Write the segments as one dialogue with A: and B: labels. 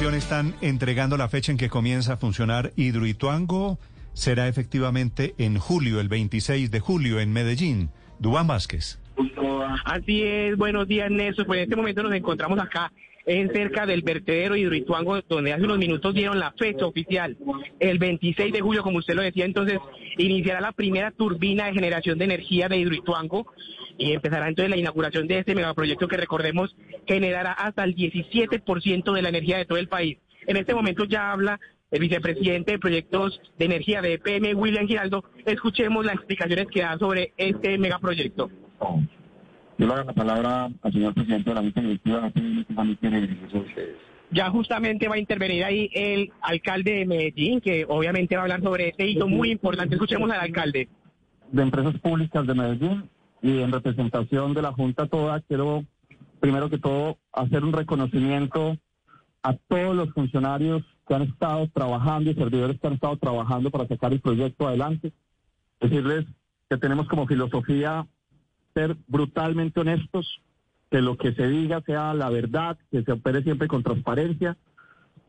A: están entregando la fecha en que comienza a funcionar Hidroituango. Será efectivamente en julio, el 26 de julio, en Medellín. Dubán Vázquez.
B: Así es, buenos días Néstor. Pues en este momento nos encontramos acá en cerca del vertedero Hidroituango, donde hace unos minutos dieron la fecha oficial. El 26 de julio, como usted lo decía, entonces iniciará la primera turbina de generación de energía de Hidroituango y empezará entonces la inauguración de este megaproyecto que recordemos generará hasta el 17% de la energía de todo el país. En este momento ya habla el vicepresidente de proyectos de energía de EPM, William Giraldo. Escuchemos las explicaciones que da sobre este megaproyecto.
C: Yo le doy la palabra al señor presidente de la Junta Directiva,
B: Ya justamente va a intervenir ahí el alcalde de Medellín, que obviamente va a hablar sobre este hito muy importante. Escuchemos al alcalde.
C: De Empresas Públicas de Medellín y en representación de la Junta toda, quiero primero que todo hacer un reconocimiento a todos los funcionarios que han estado trabajando y servidores que han estado trabajando para sacar el proyecto adelante. Decirles que tenemos como filosofía ser brutalmente honestos, que lo que se diga sea la verdad, que se opere siempre con transparencia.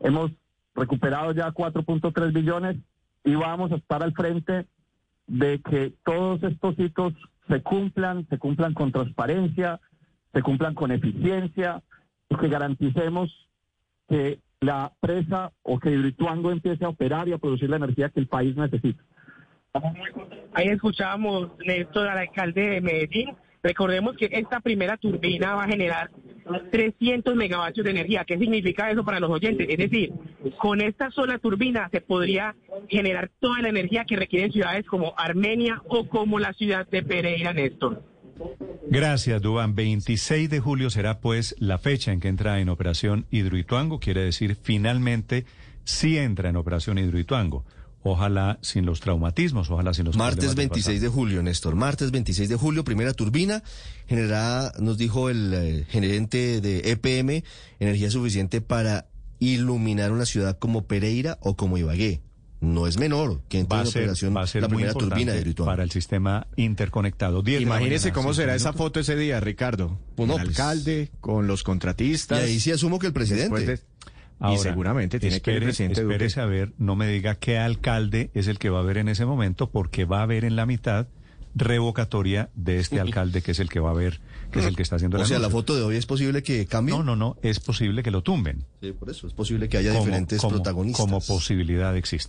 C: Hemos recuperado ya 4.3 billones y vamos a estar al frente de que todos estos hitos se cumplan, se cumplan con transparencia, se cumplan con eficiencia, y que garanticemos que la presa o que Hidroituango empiece a operar y a producir la energía que el país necesita.
B: Ahí escuchábamos, Néstor, al alcalde de Medellín. Recordemos que esta primera turbina va a generar 300 megavatios de energía. ¿Qué significa eso para los oyentes? Es decir, con esta sola turbina se podría generar toda la energía que requieren ciudades como Armenia o como la ciudad de Pereira, Néstor.
A: Gracias, Dubán. 26 de julio será pues la fecha en que entra en operación Hidroituango. Quiere decir, finalmente, sí entra en operación Hidroituango. Ojalá sin los traumatismos, ojalá sin los
D: Martes 26 de julio, Néstor. Martes 26 de julio, primera turbina. Generará, nos dijo el eh, gerente de EPM, energía suficiente para iluminar una ciudad como Pereira o como Ibagué. No es menor que en operación la primera turbina de Hidroituango.
A: Para el sistema interconectado.
E: Imagínese cómo será esa foto ese día, Ricardo. Un alcalde con los contratistas.
D: Y ahí sí asumo que el presidente
E: y seguramente tiene que el presidente
A: espérese a ver, no me diga qué alcalde es el que va a haber en ese momento, porque va a haber en la mitad revocatoria de este alcalde que es el que va a ver, que es el que está haciendo
D: la O sea, la foto de hoy es posible que cambie.
A: No, no, no, es posible que lo tumben.
D: Sí, por eso es posible que haya diferentes protagonistas.
A: Como posibilidad existe.